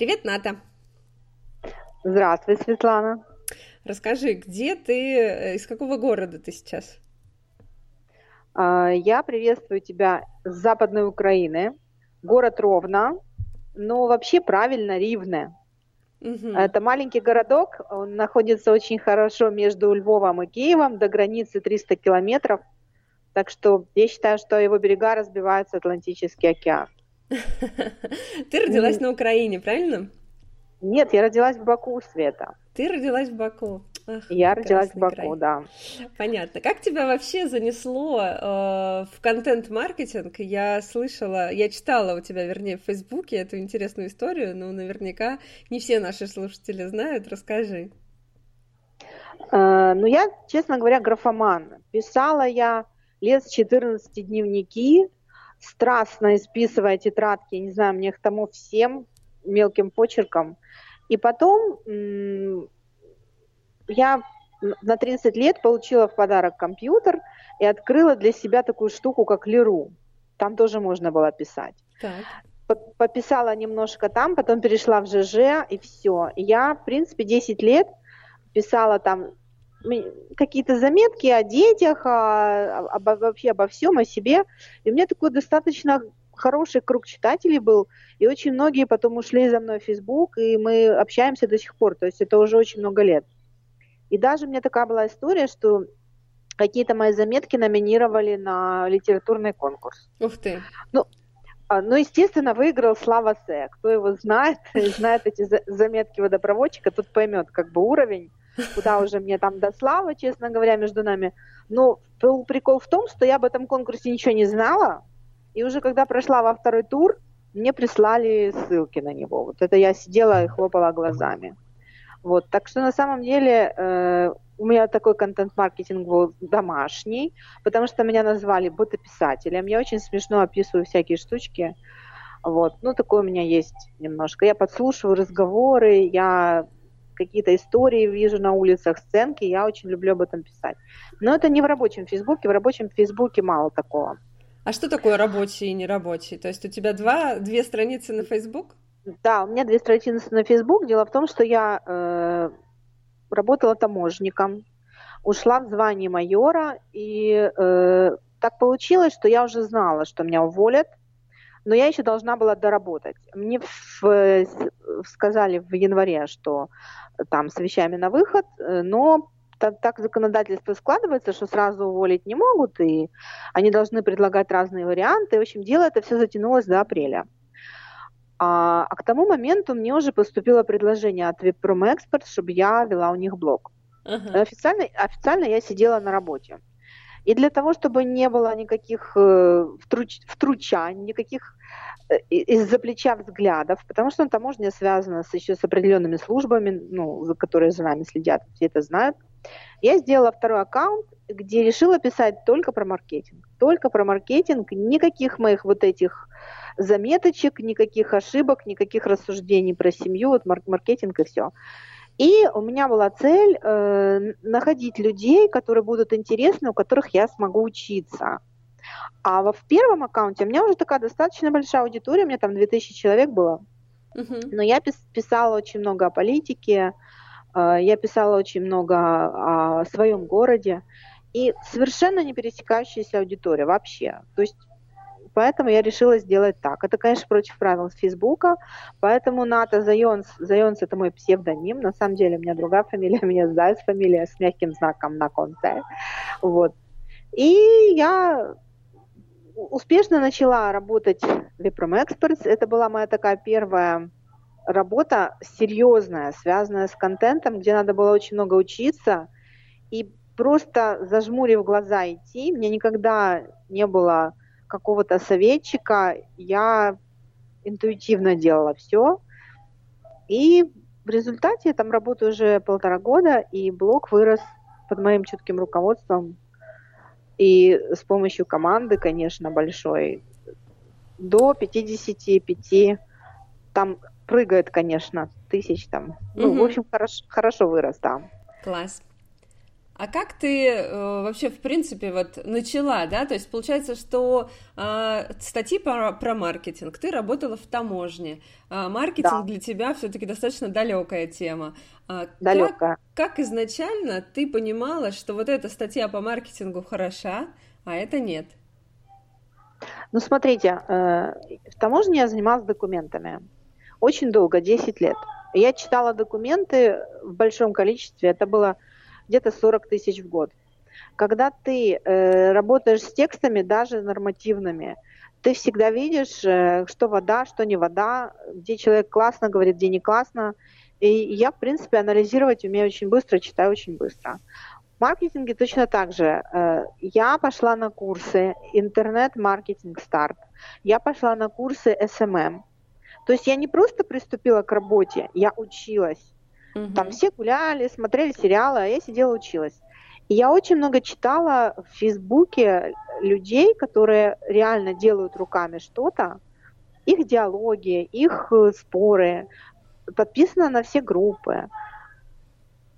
Привет, Ната. Здравствуй, Светлана. Расскажи, где ты, э, из какого города ты сейчас? А, я приветствую тебя с Западной Украины, город Ровно, но вообще правильно Ривне. Угу. Это маленький городок, он находится очень хорошо между Львовом и Киевом, до границы 300 километров, так что я считаю, что его берега разбиваются Атлантический океан. Ты родилась на Украине, правильно? Нет, я родилась в Баку, Света. Ты родилась в Баку. Ах, я родилась в Баку, край. да. Понятно. Как тебя вообще занесло э, в контент-маркетинг? Я слышала, я читала у тебя, вернее, в Фейсбуке эту интересную историю, но наверняка не все наши слушатели знают. Расскажи. Э, ну, я, честно говоря, графоман. Писала я лет с 14 дневники, страстно исписывая тетрадки, не знаю, мне их тому всем мелким почерком. И потом я на 30 лет получила в подарок компьютер и открыла для себя такую штуку, как Леру. Там тоже можно было писать. Так. Пописала немножко там, потом перешла в ЖЖ, и все. Я, в принципе, 10 лет писала там какие-то заметки о детях, о, обо, вообще обо всем, о себе. И у меня такой достаточно хороший круг читателей был, и очень многие потом ушли за мной в Facebook, и мы общаемся до сих пор, то есть это уже очень много лет. И даже у меня такая была история, что какие-то мои заметки номинировали на литературный конкурс. Ух ты! Ну, а, ну, естественно, выиграл Слава Се. Кто его знает, знает эти заметки водопроводчика, тут поймет как бы уровень, куда уже мне там до Славы, честно говоря, между нами. Но был прикол в том, что я об этом конкурсе ничего не знала, и уже когда прошла во второй тур, мне прислали ссылки на него. Вот это я сидела и хлопала глазами. Вот, так что на самом деле э, у меня такой контент-маркетинг был домашний, потому что меня назвали ботописателем. Я очень смешно описываю всякие штучки. Вот, ну такое у меня есть немножко. Я подслушиваю разговоры, я какие-то истории вижу на улицах, сценки, я очень люблю об этом писать. Но это не в рабочем Фейсбуке, в рабочем Фейсбуке мало такого. А что такое рабочий и нерабочий? То есть у тебя два, две страницы на Facebook? Да, у меня две страницы на Facebook. Дело в том, что я э, работала таможником, ушла в звание майора, и э, так получилось, что я уже знала, что меня уволят, но я еще должна была доработать. Мне в, сказали в январе, что там с вещами на выход, э, но так, так законодательство складывается, что сразу уволить не могут, и они должны предлагать разные варианты. В общем, дело это все затянулось до апреля. А, а к тому моменту мне уже поступило предложение от Expert, чтобы я вела у них блог. Uh-huh. Официально, официально я сидела на работе. И для того, чтобы не было никаких э, втруч, втручаний, никаких э, из-за плеча взглядов, потому что таможня связана с, еще с определенными службами, ну, которые за нами следят, все это знают. Я сделала второй аккаунт, где решила писать только про маркетинг. Только про маркетинг, никаких моих вот этих заметочек, никаких ошибок, никаких рассуждений про семью, вот маркетинг и все. И у меня была цель э, находить людей, которые будут интересны, у которых я смогу учиться. А в первом аккаунте у меня уже такая достаточно большая аудитория, у меня там 2000 человек было. Uh-huh. Но я писала очень много о политике, э, я писала очень много о своем городе. И совершенно не пересекающаяся аудитория вообще. То есть Поэтому я решила сделать так. Это, конечно, против правил Фейсбука, поэтому Ната Зайонс, Зайонс это мой псевдоним, на самом деле у меня другая фамилия, у меня Зайц фамилия с мягким знаком на конце. Вот. И я успешно начала работать в Viprom Experts. Это была моя такая первая работа серьезная, связанная с контентом, где надо было очень много учиться. И просто зажмурив глаза идти, мне никогда не было какого-то советчика, я интуитивно делала все. И в результате я там работаю уже полтора года, и блог вырос под моим чутким руководством и с помощью команды, конечно, большой, до 55, там прыгает, конечно, тысяч там. Ну, угу. в общем, хорошо, хорошо вырос, да. Класс. А как ты э, вообще, в принципе, вот начала, да? То есть получается, что э, статьи про, про маркетинг, ты работала в таможне. А маркетинг да. для тебя все-таки достаточно далекая тема. А далекая. Как, как изначально ты понимала, что вот эта статья по маркетингу хороша, а это нет? Ну, смотрите, э, в таможне я занималась документами. Очень долго, 10 лет. Я читала документы в большом количестве. Это было где-то 40 тысяч в год. Когда ты э, работаешь с текстами, даже нормативными, ты всегда видишь, э, что вода, что не вода, где человек классно говорит, где не классно. И я, в принципе, анализировать умею очень быстро, читаю очень быстро. В маркетинге точно так же. Э, я пошла на курсы интернет-маркетинг старт. Я пошла на курсы SMM. То есть я не просто приступила к работе, я училась. Угу. Там все гуляли, смотрели сериалы, а я сидела училась. И я очень много читала в Фейсбуке людей, которые реально делают руками что-то, их диалоги, их э, споры, подписана на все группы.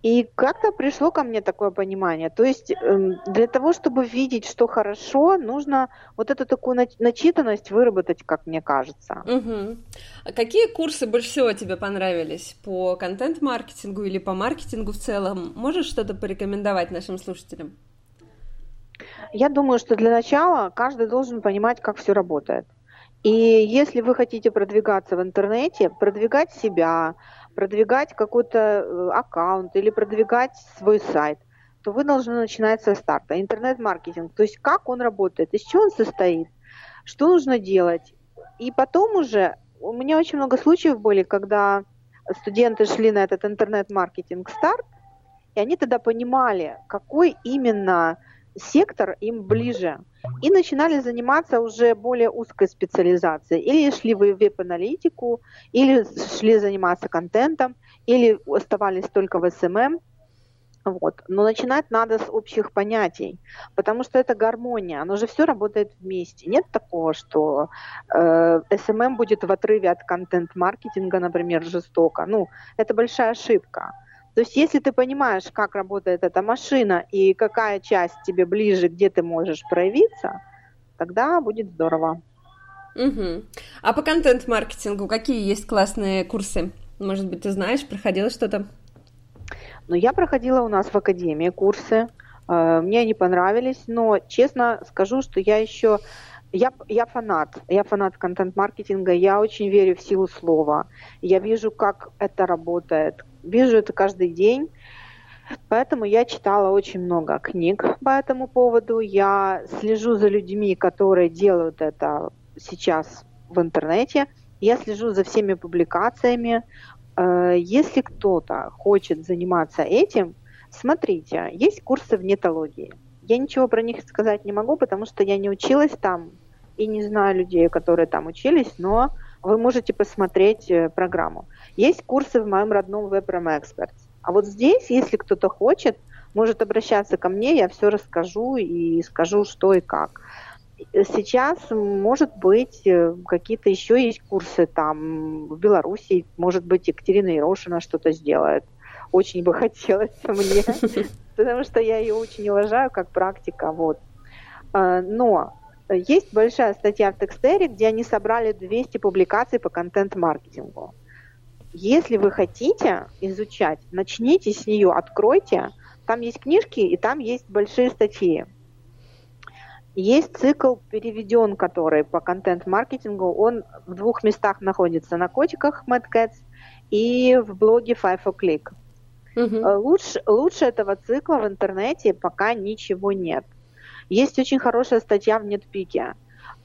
И как-то пришло ко мне такое понимание. То есть эм, для того, чтобы видеть, что хорошо, нужно вот эту такую начитанность выработать, как мне кажется. Угу. А какие курсы больше всего тебе понравились? По контент-маркетингу или по маркетингу в целом? Можешь что-то порекомендовать нашим слушателям? Я думаю, что для начала каждый должен понимать, как все работает. И если вы хотите продвигаться в интернете, продвигать себя, продвигать какой-то э, аккаунт или продвигать свой сайт, то вы должны начинать со старта. Интернет-маркетинг, то есть как он работает, из чего он состоит, что нужно делать. И потом уже, у меня очень много случаев были, когда студенты шли на этот интернет-маркетинг старт, и они тогда понимали, какой именно сектор им ближе. И начинали заниматься уже более узкой специализацией. Или шли в веб-аналитику, или шли заниматься контентом, или оставались только в SMM. Вот. Но начинать надо с общих понятий, потому что это гармония, оно же все работает вместе. Нет такого, что э, SMM будет в отрыве от контент-маркетинга, например, жестоко. Ну, это большая ошибка. То есть если ты понимаешь, как работает эта машина и какая часть тебе ближе, где ты можешь проявиться, тогда будет здорово. Угу. А по контент-маркетингу какие есть классные курсы? Может быть, ты знаешь, проходила что-то? Ну, я проходила у нас в академии курсы. Э, мне они понравились, но честно скажу, что я еще я, я фанат, я фанат контент-маркетинга, я очень верю в силу слова. Я вижу, как это работает, вижу это каждый день. Поэтому я читала очень много книг по этому поводу. Я слежу за людьми, которые делают это сейчас в интернете. Я слежу за всеми публикациями. Э, если кто-то хочет заниматься этим, смотрите, есть курсы в нетологии. Я ничего про них сказать не могу, потому что я не училась там и не знаю людей, которые там учились, но вы можете посмотреть э, программу. Есть курсы в моем родном WebRAM Experts. А вот здесь, если кто-то хочет, может обращаться ко мне, я все расскажу и скажу, что и как. Сейчас, может быть, э, какие-то еще есть курсы там в Беларуси, может быть, Екатерина Ерошина что-то сделает. Очень бы хотелось мне, потому что я ее очень уважаю как практика. Вот. Но есть большая статья в Текстере, где они собрали 200 публикаций по контент-маркетингу. Если вы хотите изучать, начните с нее, откройте. Там есть книжки и там есть большие статьи. Есть цикл переведен, который по контент-маркетингу. Он в двух местах находится. На котиках Mad Cats и в блоге Five Click. Угу. Лучше, лучше этого цикла в интернете пока ничего нет. Есть очень хорошая статья в Нетпике.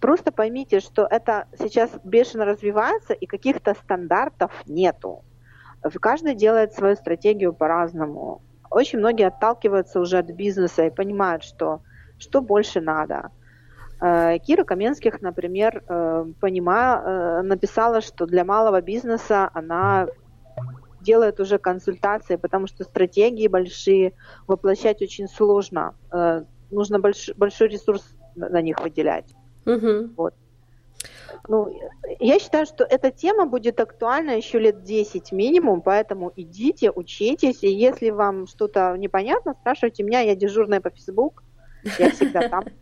Просто поймите, что это сейчас бешено развивается, и каких-то стандартов нету. Каждый делает свою стратегию по-разному. Очень многие отталкиваются уже от бизнеса и понимают, что, что больше надо. Э, Кира Каменских, например, э, понимая, э, написала, что для малого бизнеса она делает уже консультации, потому что стратегии большие воплощать очень сложно. Нужно больш, большой ресурс на них выделять. Угу. Вот. Ну, я считаю, что эта тема будет актуальна еще лет 10 минимум, поэтому идите, учитесь, и если вам что-то непонятно, спрашивайте меня, я дежурная по Facebook, я всегда там.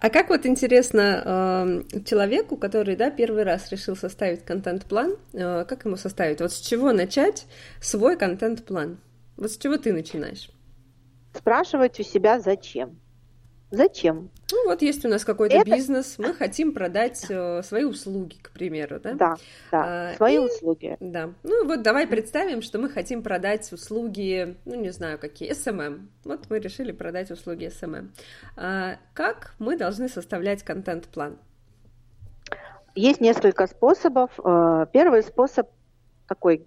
А как вот интересно эм, человеку, который, да, первый раз решил составить контент-план, э, как ему составить? Вот с чего начать свой контент-план? Вот с чего ты начинаешь? Спрашивать у себя зачем. Зачем? Ну вот есть у нас какой-то это... бизнес, мы хотим продать э, свои услуги, к примеру, да? Да, да, а, свои и... услуги. Да. Ну вот давай представим, что мы хотим продать услуги, ну не знаю какие, SMM. Вот мы решили продать услуги SMM. А, как мы должны составлять контент-план? Есть несколько способов. Э, первый способ такой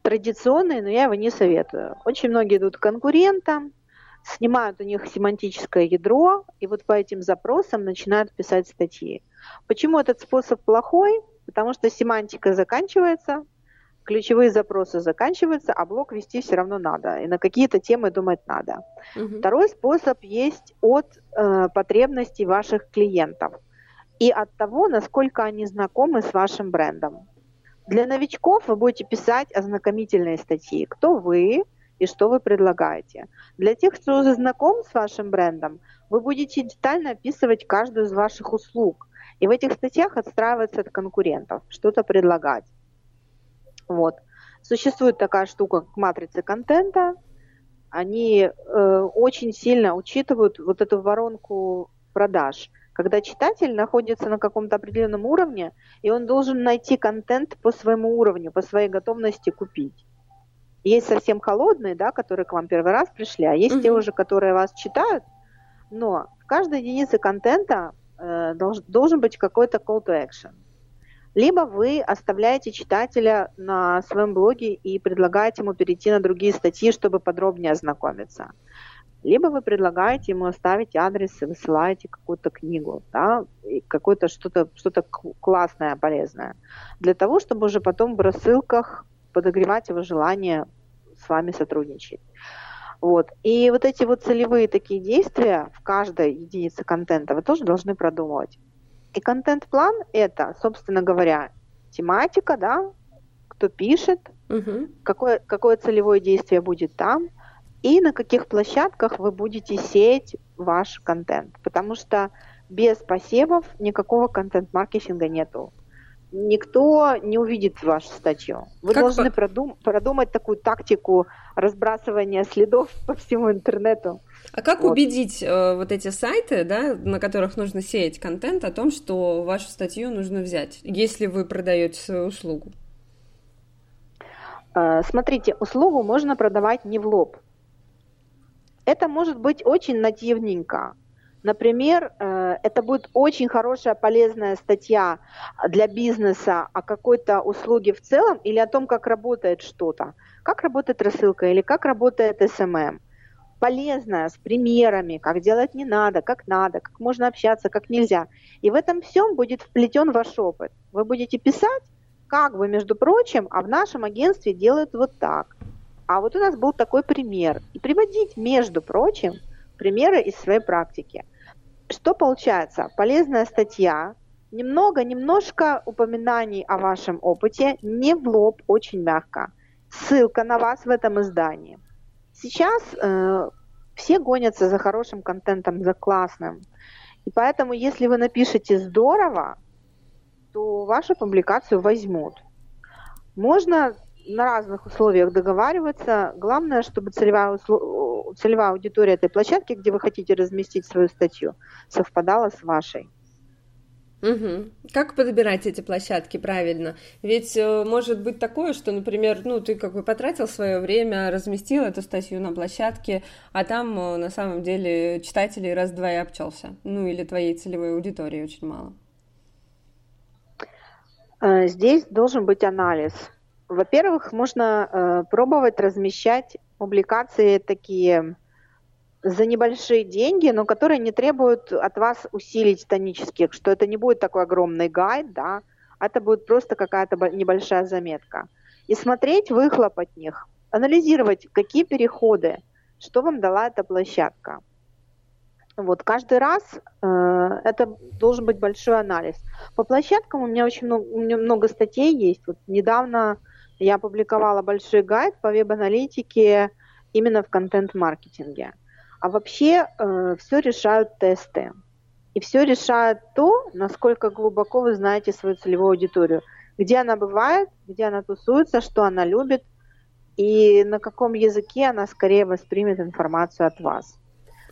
традиционный, но я его не советую. Очень многие идут к конкурентам, снимают у них семантическое ядро, и вот по этим запросам начинают писать статьи. Почему этот способ плохой? Потому что семантика заканчивается, ключевые запросы заканчиваются, а блок вести все равно надо, и на какие-то темы думать надо. Угу. Второй способ есть от э, потребностей ваших клиентов и от того, насколько они знакомы с вашим брендом. Для новичков вы будете писать ознакомительные статьи. Кто вы, и что вы предлагаете. Для тех, кто уже знаком с вашим брендом, вы будете детально описывать каждую из ваших услуг. И в этих статьях отстраиваться от конкурентов, что-то предлагать. Вот. Существует такая штука, как матрицы контента. Они э, очень сильно учитывают вот эту воронку продаж. Когда читатель находится на каком-то определенном уровне, и он должен найти контент по своему уровню, по своей готовности купить. Есть совсем холодные, да, которые к вам первый раз пришли, а есть угу. те уже, которые вас читают. Но в каждой единице контента э, долж, должен быть какой-то call to action. Либо вы оставляете читателя на своем блоге и предлагаете ему перейти на другие статьи, чтобы подробнее ознакомиться. Либо вы предлагаете ему оставить адрес и высылаете какую-то книгу, да, какое-то что-то что классное, полезное, для того, чтобы уже потом в рассылках подогревать его желание с вами сотрудничать. Вот. И вот эти вот целевые такие действия в каждой единице контента вы тоже должны продумывать. И контент-план это, собственно говоря, тематика, да, кто пишет, угу. какое, какое целевое действие будет там, и на каких площадках вы будете сеять ваш контент. Потому что без посевов никакого контент-маркетинга нету никто не увидит вашу статью. Вы как должны по... продум- продумать такую тактику разбрасывания следов по всему интернету. А как вот. убедить э, вот эти сайты, да, на которых нужно сеять контент, о том, что вашу статью нужно взять, если вы продаете свою услугу? Э, смотрите, услугу можно продавать не в лоб. Это может быть очень нативненько. Например, э, это будет очень хорошая, полезная статья для бизнеса о какой-то услуге в целом или о том, как работает что-то. Как работает рассылка или как работает SMM. Полезная, с примерами, как делать не надо, как надо, как можно общаться, как нельзя. И в этом всем будет вплетен ваш опыт. Вы будете писать, как бы, между прочим, а в нашем агентстве делают вот так. А вот у нас был такой пример. И приводить, между прочим, примеры из своей практики. Что получается? Полезная статья, немного, немножко упоминаний о вашем опыте, не в лоб, очень мягко. Ссылка на вас в этом издании. Сейчас э, все гонятся за хорошим контентом, за классным. И поэтому, если вы напишете здорово, то вашу публикацию возьмут. Можно на разных условиях договариваться. Главное, чтобы целевая, услов... целевая аудитория этой площадки, где вы хотите разместить свою статью, совпадала с вашей. Угу. Как подбирать эти площадки правильно? Ведь э, может быть такое, что, например, ну ты как бы потратил свое время, разместил эту статью на площадке, а там э, на самом деле читателей раз-два и обчелся. Ну или твоей целевой аудитории очень мало. Э, здесь должен быть анализ во-первых, можно э, пробовать размещать публикации такие за небольшие деньги, но которые не требуют от вас усилий титанических, что это не будет такой огромный гайд, да, это будет просто какая-то небольшая заметка. И смотреть выхлоп от них, анализировать, какие переходы, что вам дала эта площадка. Вот каждый раз э, это должен быть большой анализ. По площадкам у меня очень много, у меня много статей есть. Вот недавно я опубликовала большой гайд по веб-аналитике именно в контент-маркетинге. А вообще э, все решают тесты. И все решает то, насколько глубоко вы знаете свою целевую аудиторию. Где она бывает, где она тусуется, что она любит, и на каком языке она скорее воспримет информацию от вас.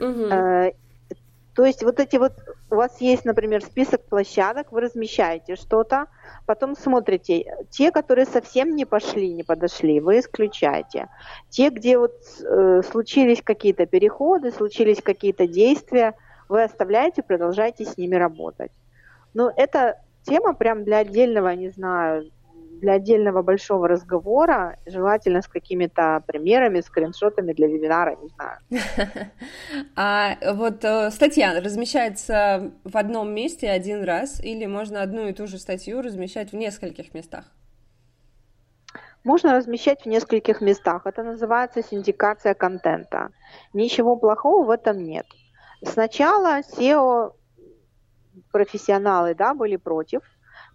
Угу. Э, то есть вот эти вот, у вас есть, например, список площадок, вы размещаете что-то, потом смотрите, те, которые совсем не пошли, не подошли, вы исключаете. Те, где вот э, случились какие-то переходы, случились какие-то действия, вы оставляете, продолжаете с ними работать. Но это тема прям для отдельного, не знаю, для отдельного большого разговора, желательно с какими-то примерами, скриншотами для вебинара, не знаю. А вот э, статья размещается в одном месте один раз, или можно одну и ту же статью размещать в нескольких местах? Можно размещать в нескольких местах. Это называется синдикация контента. Ничего плохого в этом нет. Сначала SEO профессионалы да, были против,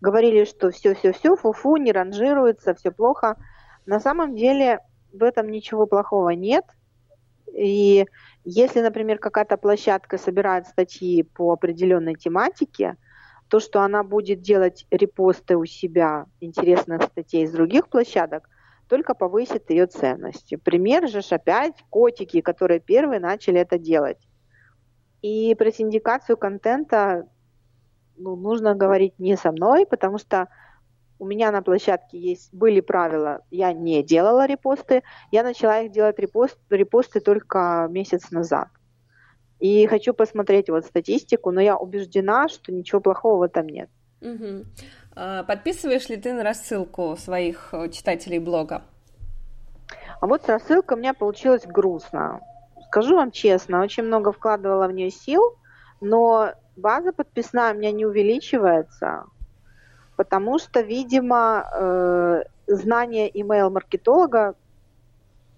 говорили, что все-все-все, фу-фу, не ранжируется, все плохо. На самом деле в этом ничего плохого нет. И если, например, какая-то площадка собирает статьи по определенной тематике, то, что она будет делать репосты у себя интересных статей из других площадок, только повысит ее ценность. Пример же опять котики, которые первые начали это делать. И про синдикацию контента ну, нужно говорить не со мной, потому что у меня на площадке есть, были правила, я не делала репосты, я начала их делать репост, репосты только месяц назад. И хочу посмотреть вот статистику, но я убеждена, что ничего плохого в этом нет. Угу. Подписываешь ли ты на рассылку своих э, читателей блога? А вот с рассылкой у меня получилось грустно. Скажу вам честно, очень много вкладывала в нее сил, но база подписная у меня не увеличивается, потому что, видимо, э, знание email-маркетолога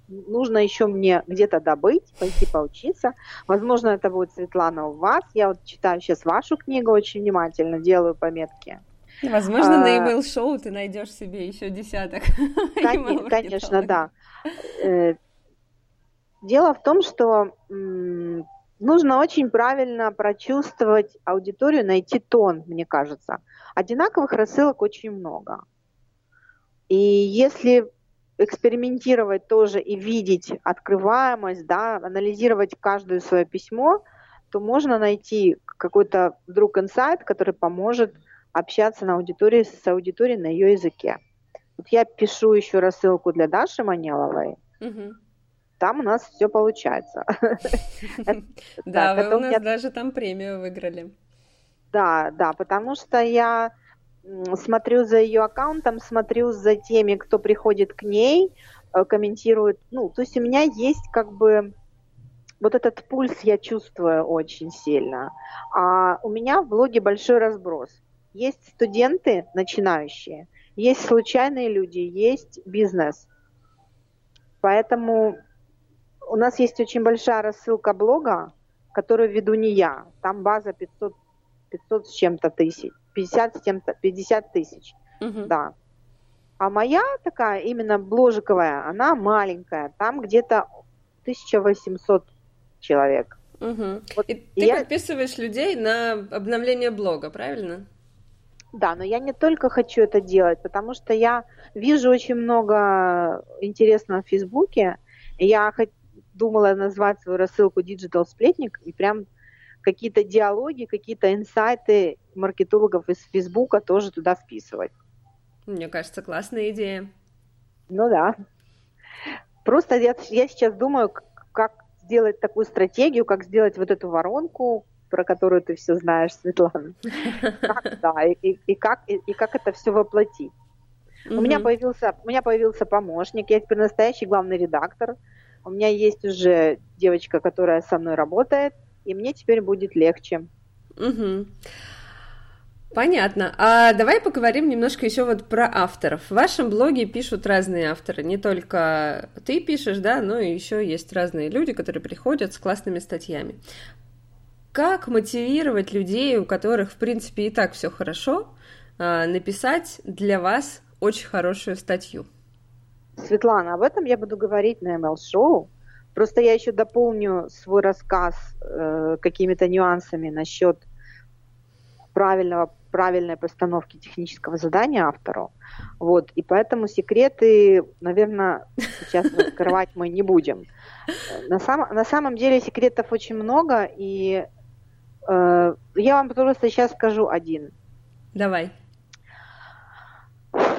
нужно еще мне где-то добыть, пойти поучиться. Возможно, это будет Светлана у вас. Я вот читаю сейчас вашу книгу очень внимательно, делаю пометки. Возможно, а, на email шоу ты найдешь себе еще десяток. Конечно, конечно да. Э, дело в том, что нужно очень правильно прочувствовать аудиторию, найти тон, мне кажется. Одинаковых рассылок очень много. И если экспериментировать тоже и видеть открываемость, да, анализировать каждое свое письмо, то можно найти какой-то вдруг инсайт, который поможет общаться на аудитории с аудиторией на ее языке. Вот я пишу еще рассылку для Даши Манеловой. Угу там у нас все получается. Да, вы у нас даже там премию выиграли. Да, да, потому что я смотрю за ее аккаунтом, смотрю за теми, кто приходит к ней, э, комментирует. Ну, то есть у меня есть как бы вот этот пульс я чувствую очень сильно. А у меня в блоге большой разброс. Есть студенты начинающие, есть случайные люди, есть бизнес. Поэтому у нас есть очень большая рассылка блога, которую веду не я. Там база 500, 500 с чем-то тысяч, 50 с чем-то, 50 тысяч, угу. да. А моя такая, именно бложиковая, она маленькая, там где-то 1800 человек. Угу. Вот, и ты я... подписываешь людей на обновление блога, правильно? Да, но я не только хочу это делать, потому что я вижу очень много интересного в Фейсбуке. Я думала назвать свою рассылку Digital Сплетник и прям какие-то диалоги, какие-то инсайты маркетологов из Фейсбука тоже туда вписывать. Мне кажется, классная идея. Ну да. Просто я, я сейчас думаю, как сделать такую стратегию, как сделать вот эту воронку, про которую ты все знаешь, Светлана. Как, да, и, и, как, и, и как это все воплотить. У меня появился, у меня появился помощник, я теперь настоящий главный редактор. У меня есть уже девочка, которая со мной работает, и мне теперь будет легче. Угу. Понятно. А давай поговорим немножко еще вот про авторов. В вашем блоге пишут разные авторы. Не только ты пишешь, да, но и еще есть разные люди, которые приходят с классными статьями. как мотивировать людей, у которых, в принципе, и так все хорошо, а, написать для вас очень хорошую статью? Светлана, об этом я буду говорить на ML-шоу. Просто я еще дополню свой рассказ э, какими-то нюансами насчет правильного, правильной постановки технического задания автору. Вот, и поэтому секреты, наверное, сейчас раскрывать мы не будем. На, сам, на самом деле секретов очень много, и э, я вам просто сейчас скажу один. Давай.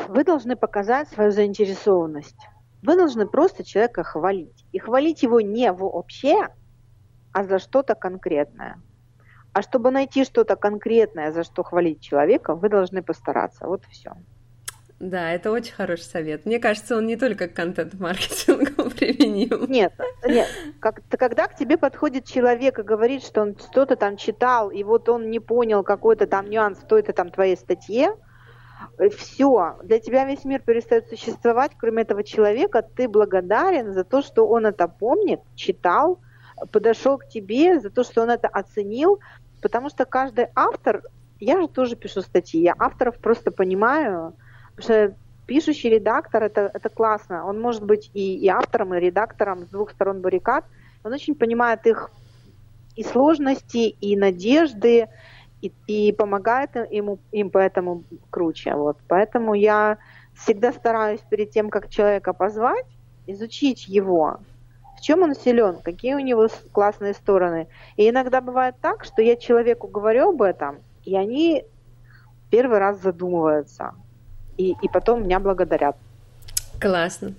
Вы должны показать свою заинтересованность. Вы должны просто человека хвалить. И хвалить его не вообще, а за что-то конкретное. А чтобы найти что-то конкретное, за что хвалить человека, вы должны постараться. Вот и все. Да, это очень хороший совет. Мне кажется, он не только к контент-маркетингу применим. Нет, нет. Как, когда к тебе подходит человек и говорит, что он что-то там читал, и вот он не понял какой-то там нюанс в той-то там твоей статье, все, для тебя весь мир перестает существовать, кроме этого человека, ты благодарен за то, что он это помнит, читал, подошел к тебе, за то, что он это оценил, потому что каждый автор, я же тоже пишу статьи, я авторов просто понимаю, потому что пишущий редактор это, это классно, он может быть и, и автором, и редактором с двух сторон баррикад, он очень понимает их и сложности, и надежды, и, и помогает ему, им поэтому круче. Вот. Поэтому я всегда стараюсь перед тем, как человека позвать, изучить его, в чем он силен, какие у него классные стороны. И иногда бывает так, что я человеку говорю об этом, и они первый раз задумываются, и, и потом меня благодарят. Классно.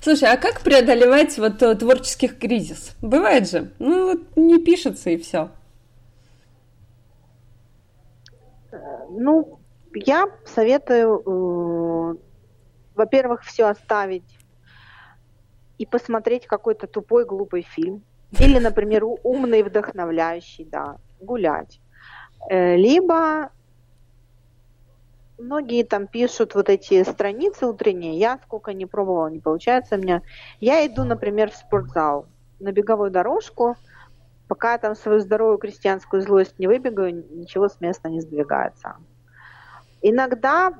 Слушай, а как преодолевать вот э, творческий кризис? Бывает же, ну вот не пишется и все. Ну, я советую, э, во-первых, все оставить и посмотреть какой-то тупой, глупый фильм. Или, например, умный, вдохновляющий, да, гулять. Э, либо многие там пишут вот эти страницы утренние, я сколько не пробовала, не получается у меня. Я иду, например, в спортзал на беговую дорожку, пока я там свою здоровую крестьянскую злость не выбегаю, ничего с места не сдвигается. Иногда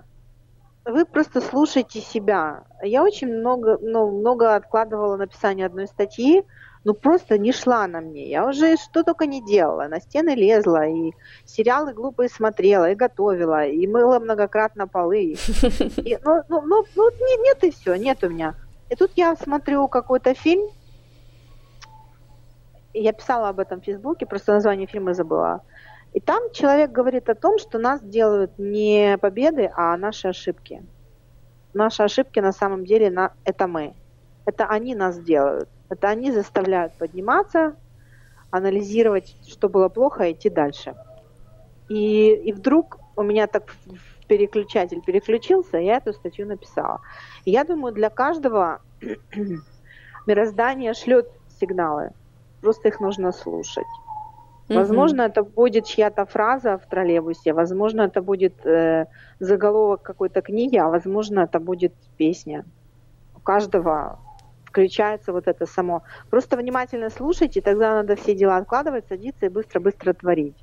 вы просто слушайте себя. Я очень много, ну, много откладывала написание одной статьи, ну просто не шла на мне. Я уже что только не делала. На стены лезла, и сериалы глупые смотрела, и готовила, и мыла многократно полы. И, ну, ну, ну, ну нет, нет и все, нет у меня. И тут я смотрю какой-то фильм, я писала об этом в Фейсбуке, просто название фильма забыла. И там человек говорит о том, что нас делают не победы, а наши ошибки. Наши ошибки на самом деле на, это мы. Это они нас делают. Это они заставляют подниматься, анализировать, что было плохо, и идти дальше. И, и вдруг у меня так переключатель переключился, я эту статью написала. И я думаю, для каждого мироздание шлет сигналы просто их нужно слушать. Mm-hmm. Возможно, это будет чья-то фраза в троллейбусе, возможно, это будет э, заголовок какой-то книги, а возможно, это будет песня. У каждого включается вот это само. Просто внимательно слушайте, тогда надо все дела откладывать, садиться и быстро-быстро творить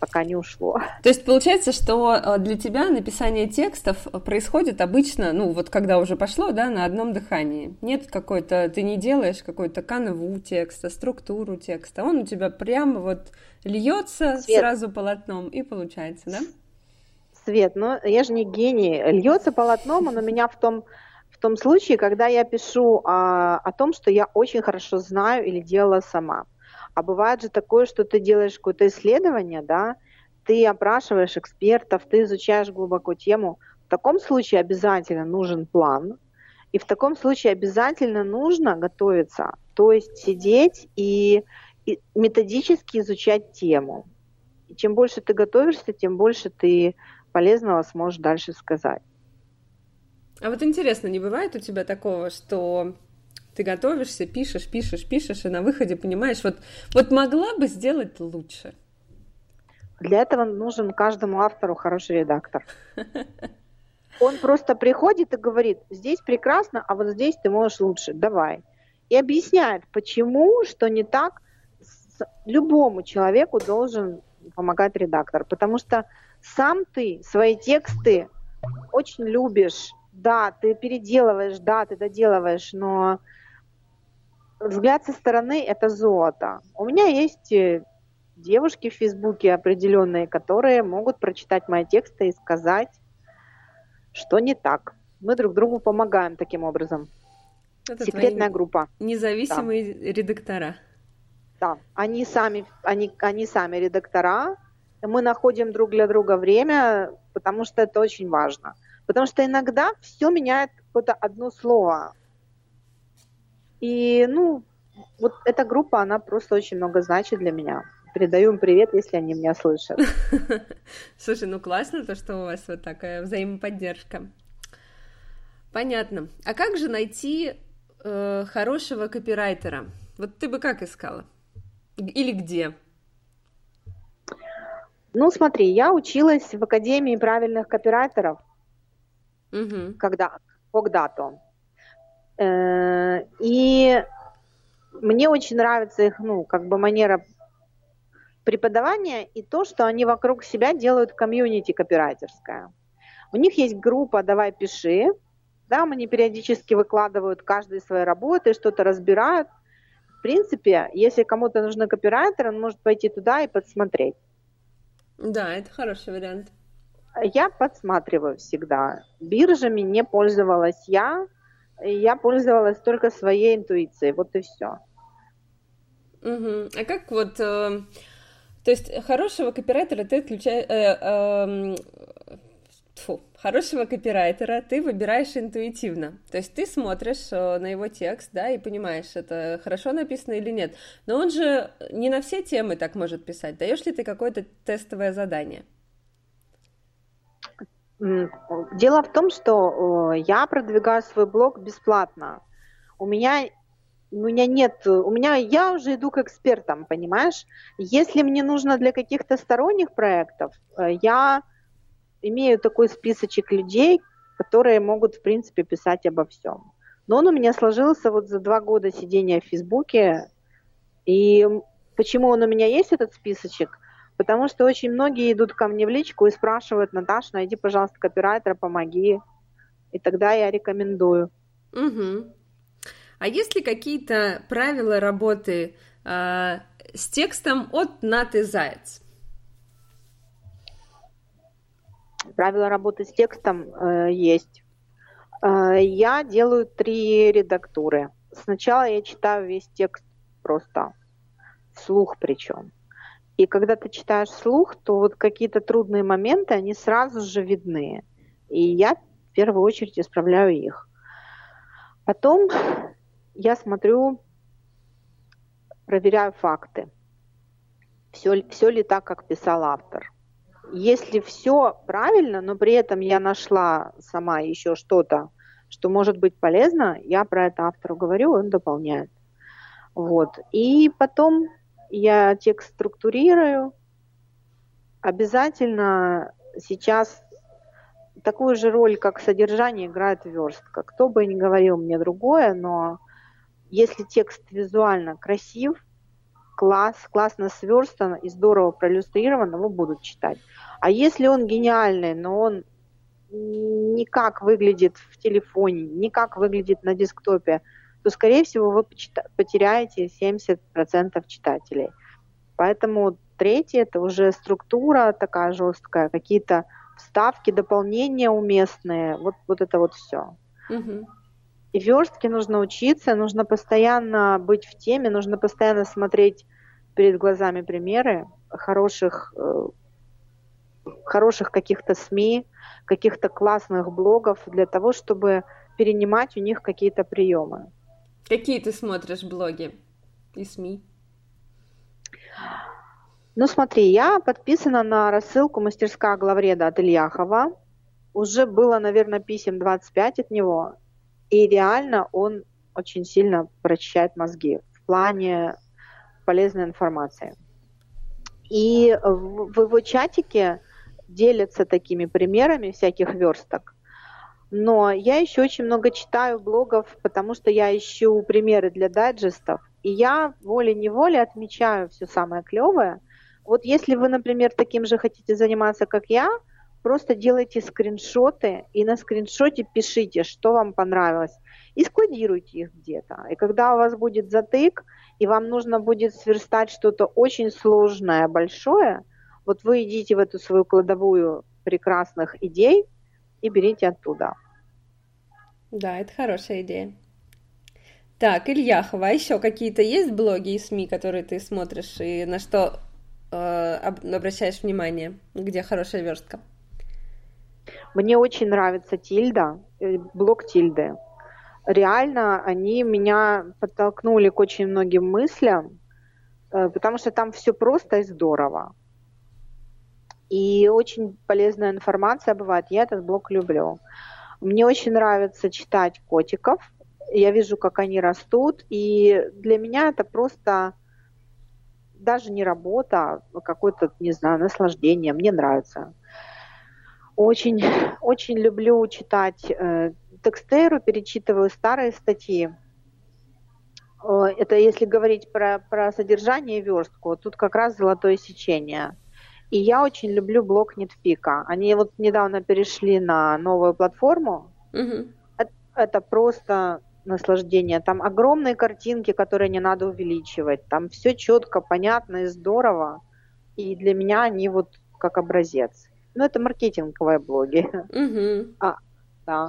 пока не ушло. То есть получается, что э, для тебя написание текстов происходит обычно, ну вот когда уже пошло, да, на одном дыхании. Нет какой-то, ты не делаешь какой-то канву текста, структуру текста, он у тебя прямо вот льется Свет. сразу полотном и получается, да? Свет, но я же не гений. Льется полотном, он у меня в том, в том случае, когда я пишу а, о том, что я очень хорошо знаю или делала сама. А бывает же такое, что ты делаешь какое-то исследование, да, ты опрашиваешь экспертов, ты изучаешь глубоко тему. В таком случае обязательно нужен план, и в таком случае обязательно нужно готовиться, то есть сидеть и, и методически изучать тему. И чем больше ты готовишься, тем больше ты полезного сможешь дальше сказать. А вот интересно, не бывает у тебя такого, что ты готовишься, пишешь, пишешь, пишешь, и на выходе понимаешь, вот, вот могла бы сделать лучше. Для этого нужен каждому автору хороший редактор. Он просто приходит и говорит, здесь прекрасно, а вот здесь ты можешь лучше, давай. И объясняет, почему, что не так, любому человеку должен помогать редактор, потому что сам ты свои тексты очень любишь, да, ты переделываешь, да, ты доделываешь, но взгляд со стороны – это золото. У меня есть э, девушки в Фейсбуке определенные, которые могут прочитать мои тексты и сказать, что не так. Мы друг другу помогаем таким образом. Это Секретная группа. Независимые да. редактора. Да, они сами, они, они сами редактора. Мы находим друг для друга время, потому что это очень важно. Потому что иногда все меняет какое-то одно слово. И, ну, вот эта группа, она просто очень много значит для меня. Передаю им привет, если они меня слышат. Слушай, ну классно то, что у вас вот такая взаимоподдержка. Понятно. А как же найти э, хорошего копирайтера? Вот ты бы как искала? Или где? Ну, смотри, я училась в Академии правильных копирайтеров, угу. когда, когда-то. Э, и мне очень нравится их, ну, как бы манера преподавания и то, что они вокруг себя делают комьюнити копирайтерское. У них есть группа «Давай пиши», да, они периодически выкладывают каждые свои работы, что-то разбирают. В принципе, если кому-то нужны копирайтеры, он может пойти туда и подсмотреть. Да, это хороший вариант. Я подсматриваю всегда. Биржами не пользовалась я, я пользовалась только своей интуицией, вот и все. Угу. А как вот, э, то есть хорошего копирайтера ты отключаешь, э, э, фу, хорошего копирайтера ты выбираешь интуитивно. То есть ты смотришь э, на его текст, да, и понимаешь, это хорошо написано или нет. Но он же не на все темы так может писать. Даешь ли ты какое-то тестовое задание? Дело в том, что я продвигаю свой блог бесплатно. У меня у меня нет, у меня я уже иду к экспертам, понимаешь? Если мне нужно для каких-то сторонних проектов, э, я имею такой списочек людей, которые могут, в принципе, писать обо всем. Но он у меня сложился вот за два года сидения в Фейсбуке. И почему он у меня есть, этот списочек? Потому что очень многие идут ко мне в личку и спрашивают, Наташа, найди, пожалуйста, копирайтера, помоги. И тогда я рекомендую. Угу. А есть ли какие-то правила работы э, с текстом от Наты Заяц? Правила работы с текстом э, есть. Э, я делаю три редактуры. Сначала я читаю весь текст просто, вслух причем. И когда ты читаешь вслух, то вот какие-то трудные моменты, они сразу же видны. И я в первую очередь исправляю их. Потом я смотрю, проверяю факты. Все, все ли так, как писал автор если все правильно, но при этом я нашла сама еще что-то, что может быть полезно, я про это автору говорю, он дополняет. Вот. И потом я текст структурирую. Обязательно сейчас такую же роль, как содержание, играет верстка. Кто бы ни говорил мне другое, но если текст визуально красив, класс, классно сверстан и здорово проиллюстрирован, его будут читать. А если он гениальный, но он никак выглядит в телефоне, никак выглядит на десктопе, то, скорее всего, вы потеряете 70% читателей. Поэтому третье – это уже структура такая жесткая, какие-то вставки, дополнения уместные, вот, вот это вот все. Угу. И верстке нужно учиться, нужно постоянно быть в теме, нужно постоянно смотреть перед глазами примеры хороших, э, хороших каких-то СМИ, каких-то классных блогов для того, чтобы перенимать у них какие-то приемы. Какие ты смотришь блоги и СМИ? Ну смотри, я подписана на рассылку мастерская главреда от Ильяхова. Уже было, наверное, писем 25 от него. И реально он очень сильно прочищает мозги в плане полезной информации. И в, в его чатике делятся такими примерами всяких версток. Но я еще очень много читаю блогов, потому что я ищу примеры для дайджестов. И я волей-неволей отмечаю все самое клевое. Вот если вы, например, таким же хотите заниматься, как я, просто делайте скриншоты и на скриншоте пишите, что вам понравилось, и складируйте их где-то. И когда у вас будет затык, и вам нужно будет сверстать что-то очень сложное, большое, вот вы идите в эту свою кладовую прекрасных идей и берите оттуда. Да, это хорошая идея. Так, Ильяхова, а еще какие-то есть блоги и СМИ, которые ты смотришь и на что э, обращаешь внимание, где хорошая верстка? Мне очень нравится Тильда, э, блог Тильды. Реально они меня подтолкнули к очень многим мыслям, э, потому что там все просто и здорово. И очень полезная информация бывает. Я этот блог люблю. Мне очень нравится читать котиков. Я вижу, как они растут. И для меня это просто даже не работа, а какое-то, не знаю, наслаждение. Мне нравится. Очень, очень люблю читать э, текстеру, перечитываю старые статьи. Это если говорить про, про содержание верстку, тут как раз золотое сечение. И я очень люблю блог Нетфика. Они вот недавно перешли на новую платформу. Угу. Это, это просто наслаждение. Там огромные картинки, которые не надо увеличивать. Там все четко, понятно и здорово. И для меня они вот как образец. Ну, это маркетинговые блоги. Угу. А, да.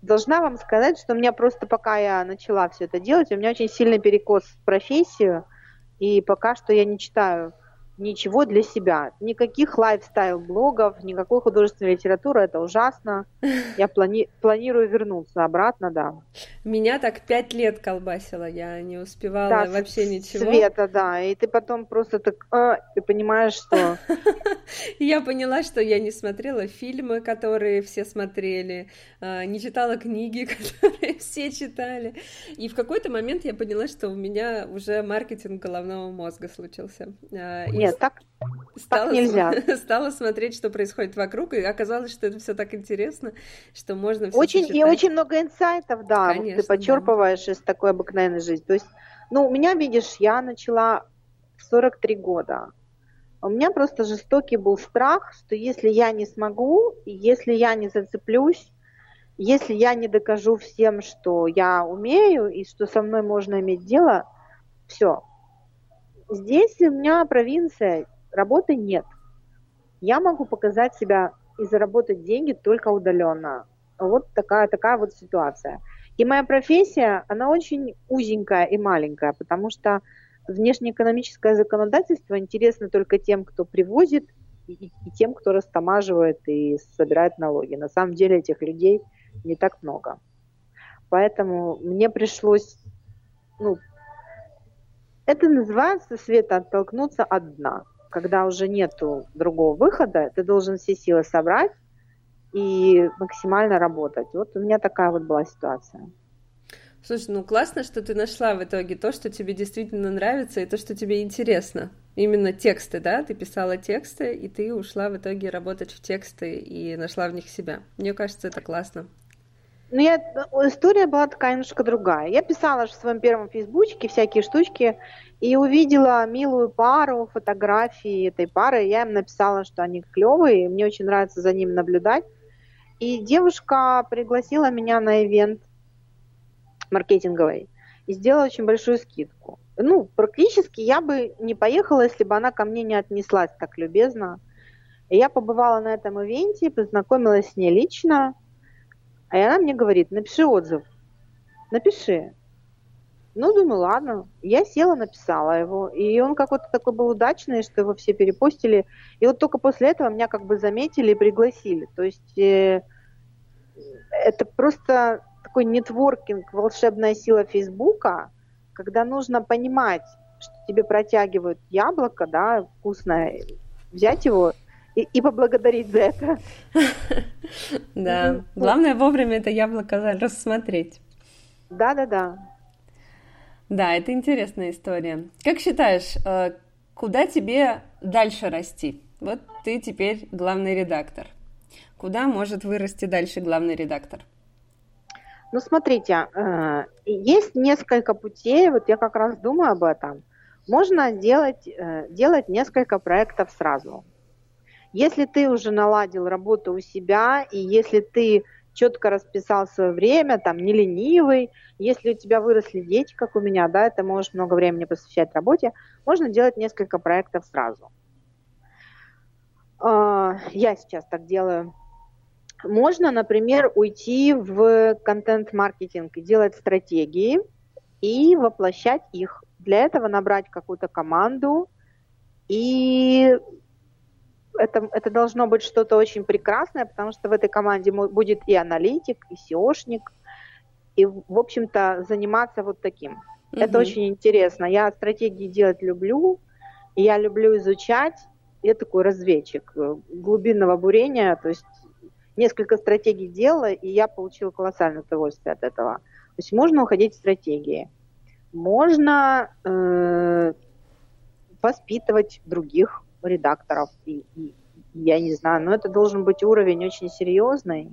Должна вам сказать, что у меня просто пока я начала все это делать, у меня очень сильный перекос в профессию, и пока что я не читаю ничего для себя. Никаких лайфстайл-блогов, никакой художественной литературы, это ужасно. Я плани- планирую вернуться обратно, да. Меня так пять лет колбасило, я не успевала да, вообще ничего. Света, да, и ты потом просто так, э, ты понимаешь, что... Я поняла, что я не смотрела фильмы, которые все смотрели, а, не читала книги, которые все читали. И в какой-то момент я поняла, что у меня уже маркетинг головного мозга случился. А, и нет, так, стала, так нельзя. Стала смотреть, что происходит вокруг, и оказалось, что это все так интересно, что можно все Очень И очень много инсайтов, да, Конечно, ты подчерпываешь да. из такой обыкновенной жизни. То есть, ну, у меня, видишь, я начала в 43 года. У меня просто жестокий был страх, что если я не смогу, если я не зацеплюсь, если я не докажу всем, что я умею и что со мной можно иметь дело, все, Здесь у меня провинция, работы нет. Я могу показать себя и заработать деньги только удаленно. Вот такая, такая вот ситуация. И моя профессия, она очень узенькая и маленькая, потому что внешнеэкономическое законодательство интересно только тем, кто привозит, и, и тем, кто растамаживает и собирает налоги. На самом деле этих людей не так много. Поэтому мне пришлось ну, это называется, Света, оттолкнуться от дна. Когда уже нету другого выхода, ты должен все силы собрать и максимально работать. Вот у меня такая вот была ситуация. Слушай, ну классно, что ты нашла в итоге то, что тебе действительно нравится, и то, что тебе интересно. Именно тексты, да? Ты писала тексты, и ты ушла в итоге работать в тексты и нашла в них себя. Мне кажется, это классно. Ну, я, история была такая немножко другая. Я писала в своем первом фейсбучке всякие штучки и увидела милую пару, фотографии этой пары. Я им написала, что они клевые, мне очень нравится за ним наблюдать. И девушка пригласила меня на ивент маркетинговый и сделала очень большую скидку. Ну, практически я бы не поехала, если бы она ко мне не отнеслась так любезно. И я побывала на этом ивенте, познакомилась с ней лично, а она мне говорит, напиши отзыв. Напиши. Ну, думаю, ладно. Я села, написала его. И он какой-то такой был удачный, что его все перепостили. И вот только после этого меня как бы заметили и пригласили. То есть э, это просто такой нетворкинг, волшебная сила Фейсбука, когда нужно понимать, что тебе протягивают яблоко, да, вкусное, взять его и, и поблагодарить за это. Да, главное вовремя это яблоко рассмотреть. Да, да, да. Да, это интересная история. Как считаешь, э, куда тебе дальше расти? Вот ты теперь главный редактор. Куда может вырасти дальше главный редактор? Ну, смотрите, э, есть несколько путей, вот я как раз думаю об этом. Можно делать, э, делать несколько проектов сразу. Если ты уже наладил работу у себя, и если ты четко расписал свое время, там, не ленивый, если у тебя выросли дети, как у меня, да, ты можешь много времени посвящать работе, можно делать несколько проектов сразу. А, я сейчас так делаю. Можно, например, уйти в контент-маркетинг и делать стратегии и воплощать их. Для этого набрать какую-то команду и это, это должно быть что-то очень прекрасное, потому что в этой команде будет и аналитик, и SEOшник, и, в общем-то, заниматься вот таким. Угу. Это очень интересно. Я стратегии делать люблю, я люблю изучать. Я такой разведчик э, глубинного бурения, то есть несколько стратегий делала, и я получила колоссальное удовольствие от этого. То есть можно уходить в стратегии. Можно э, воспитывать других редакторов, и, и, я не знаю, но это должен быть уровень очень серьезный,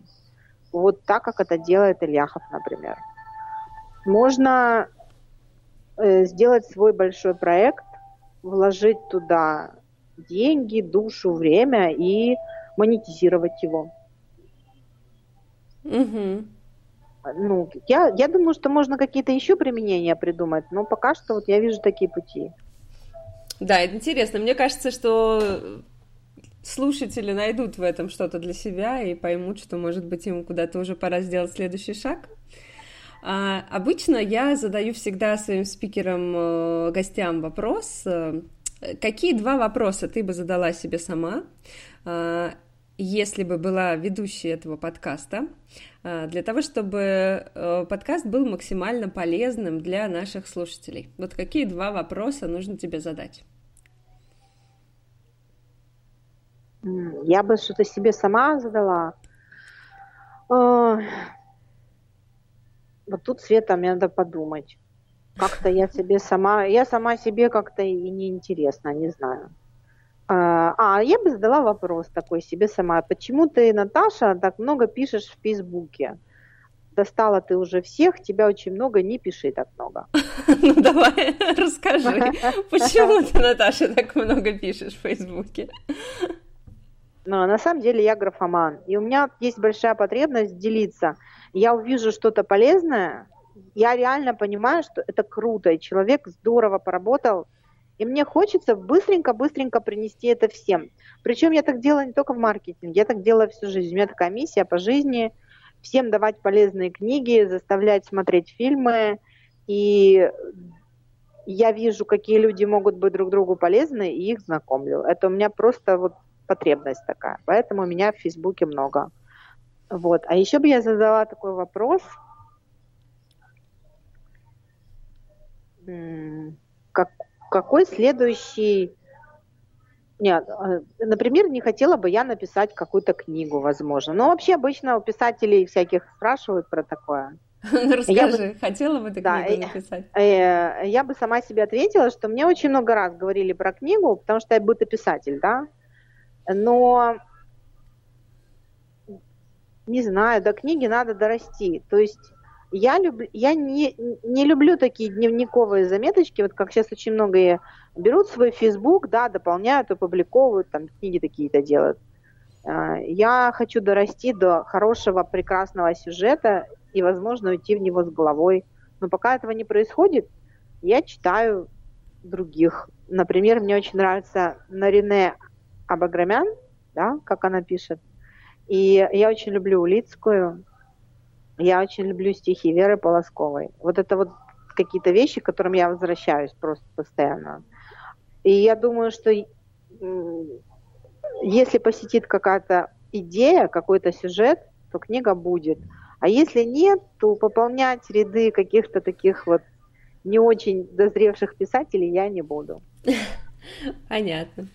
вот так, как это делает Ильяхов, например. Можно э, сделать свой большой проект, вложить туда деньги, душу, время и монетизировать его. Угу. Ну, я, я думаю, что можно какие-то еще применения придумать, но пока что вот я вижу такие пути. Да, это интересно. Мне кажется, что слушатели найдут в этом что-то для себя и поймут, что, может быть, им куда-то уже пора сделать следующий шаг. А, обычно я задаю всегда своим спикерам, э, гостям вопрос, э, какие два вопроса ты бы задала себе сама, э, если бы была ведущей этого подкаста, для того, чтобы подкаст был максимально полезным для наших слушателей. Вот какие два вопроса нужно тебе задать? Я бы что-то себе сама задала. А, вот тут, Света, мне надо подумать. Как-то я себе сама, я сама себе как-то и неинтересно, не знаю. А, а, я бы задала вопрос такой себе сама. Почему ты, Наташа, так много пишешь в Фейсбуке? достала ты уже всех, тебя очень много, не пиши так много. Ну давай, расскажи, почему ты, Наташа, так много пишешь в Фейсбуке? Но на самом деле я графоман, и у меня есть большая потребность делиться. Я увижу что-то полезное, я реально понимаю, что это круто, и человек здорово поработал, и мне хочется быстренько-быстренько принести это всем. Причем я так делаю не только в маркетинге, я так делаю всю жизнь. У меня такая миссия по жизни всем давать полезные книги, заставлять смотреть фильмы. И я вижу, какие люди могут быть друг другу полезны, и их знакомлю. Это у меня просто вот потребность такая. Поэтому у меня в Фейсбуке много. Вот. А еще бы я задала такой вопрос. Как, какой следующий... Нет, а, например, не хотела бы я написать какую-то книгу, возможно. Но вообще обычно у писателей всяких спрашивают про такое. Ну, расскажи, бы, хотела бы ты да, книгу написать? Э, я бы сама себе ответила, что мне очень много раз говорили про книгу, потому что я бытописатель, да, но не знаю, до книги надо дорасти. То есть я, люб, я не, не люблю такие дневниковые заметочки, вот как сейчас очень многие берут свой Facebook, да, дополняют, опубликовывают, там книги такие-то делают. А, я хочу дорасти до хорошего, прекрасного сюжета и, возможно, уйти в него с головой. Но пока этого не происходит, я читаю других. Например, мне очень нравится Нарине Абаграмян, да, как она пишет. И я очень люблю Улицкую, я очень люблю стихи Веры Полосковой. Вот это вот какие-то вещи, к которым я возвращаюсь просто постоянно. И я думаю, что если посетит какая-то идея, какой-то сюжет, то книга будет. А если нет, то пополнять ряды каких-то таких вот не очень дозревших писателей я не буду. Понятно.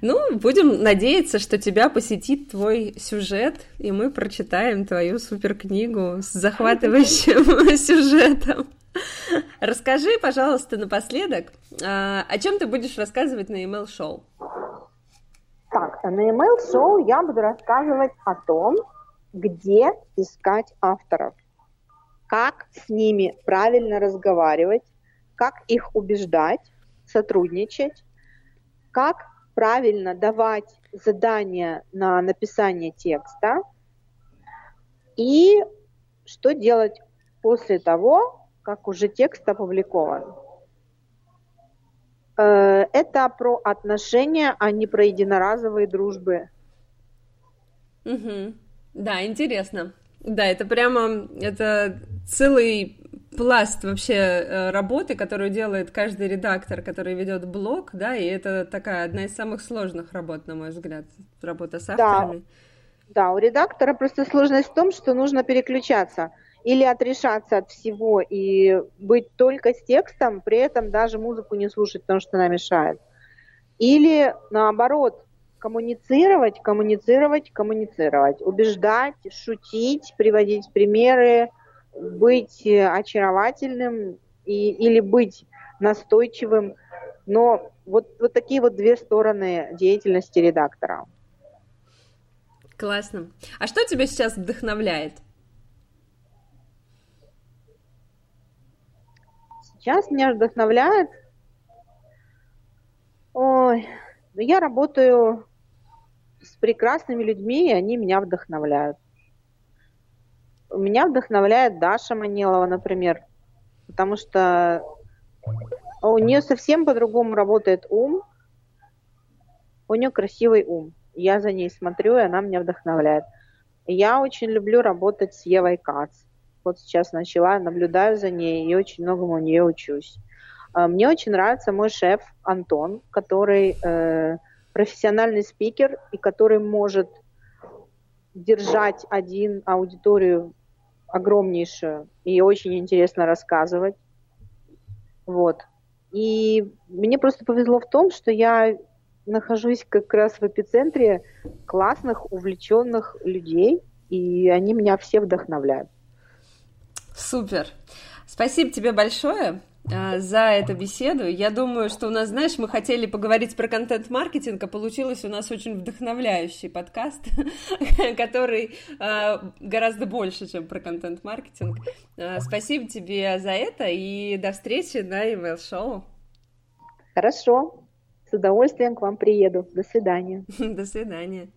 Ну, будем надеяться, что тебя посетит твой сюжет, и мы прочитаем твою суперкнигу с захватывающим сюжетом. Расскажи, пожалуйста, напоследок, а, о чем ты будешь рассказывать на email шоу Так, на email шоу я буду рассказывать о том, где искать авторов. как с ними правильно разговаривать, как их убеждать, сотрудничать, как правильно давать задания на написание текста и что делать после того, как уже текст опубликован. Э, это про отношения, а не про единоразовые дружбы. Угу. Да, интересно. Да, это прямо это целый пласт вообще э, работы, которую делает каждый редактор, который ведет блог, да, и это такая одна из самых сложных работ, на мой взгляд, работа с авторами. Да, да у редактора просто сложность в том, что нужно переключаться или отрешаться от всего и быть только с текстом, при этом даже музыку не слушать, потому что она мешает. Или наоборот, коммуницировать, коммуницировать, коммуницировать, убеждать, шутить, приводить примеры, быть очаровательным и, или быть настойчивым. Но вот, вот такие вот две стороны деятельности редактора. Классно. А что тебя сейчас вдохновляет? Сейчас меня вдохновляет... Ой, ну я работаю с прекрасными людьми, и они меня вдохновляют. Меня вдохновляет Даша Манилова, например, потому что у нее совсем по-другому работает ум. У нее красивый ум. Я за ней смотрю, и она меня вдохновляет. Я очень люблю работать с Евой Кац вот сейчас начала, наблюдаю за ней и очень многому у нее учусь. А, мне очень нравится мой шеф Антон, который э, профессиональный спикер и который может держать один аудиторию огромнейшую и очень интересно рассказывать. Вот. И мне просто повезло в том, что я нахожусь как раз в эпицентре классных, увлеченных людей, и они меня все вдохновляют. Супер. Спасибо тебе большое за эту беседу. Я думаю, что у нас, знаешь, мы хотели поговорить про контент-маркетинг, а получилось у нас очень вдохновляющий подкаст, который а, гораздо больше, чем про контент-маркетинг. А, спасибо тебе за это и до встречи на email шоу Хорошо. С удовольствием к вам приеду. До свидания. До свидания.